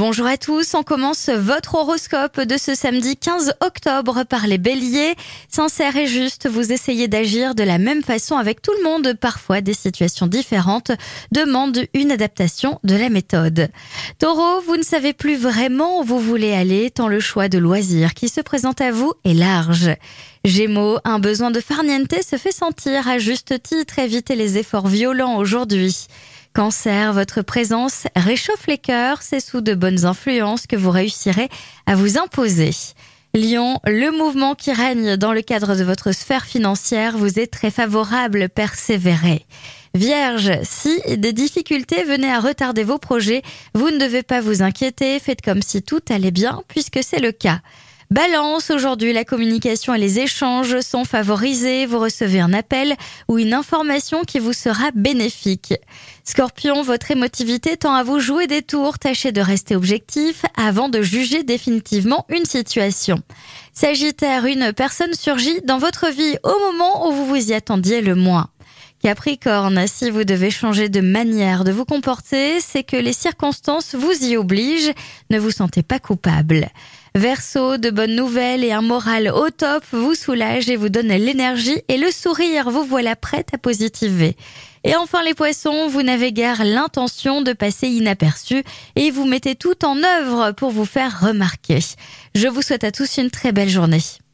Bonjour à tous, on commence votre horoscope de ce samedi 15 octobre par les béliers. Sincère et juste, vous essayez d'agir de la même façon avec tout le monde. Parfois, des situations différentes demandent une adaptation de la méthode. Taureau, vous ne savez plus vraiment où vous voulez aller tant le choix de loisirs qui se présente à vous est large. Gémeaux, un besoin de farniente se fait sentir à juste titre. Évitez les efforts violents aujourd'hui. Cancer, votre présence réchauffe les cœurs, c'est sous de bonnes influences que vous réussirez à vous imposer. Lion, le mouvement qui règne dans le cadre de votre sphère financière vous est très favorable, persévérez. Vierge, si des difficultés venaient à retarder vos projets, vous ne devez pas vous inquiéter, faites comme si tout allait bien puisque c'est le cas. Balance, aujourd'hui la communication et les échanges sont favorisés, vous recevez un appel ou une information qui vous sera bénéfique. Scorpion, votre émotivité tend à vous jouer des tours, tâchez de rester objectif avant de juger définitivement une situation. Sagittaire, une personne surgit dans votre vie au moment où vous vous y attendiez le moins. Capricorne, si vous devez changer de manière de vous comporter, c'est que les circonstances vous y obligent, ne vous sentez pas coupable. Verseau, de bonnes nouvelles et un moral au top vous soulage et vous donne l'énergie et le sourire, vous voilà prête à positiver. Et enfin les poissons, vous n'avez guère l'intention de passer inaperçu et vous mettez tout en œuvre pour vous faire remarquer. Je vous souhaite à tous une très belle journée.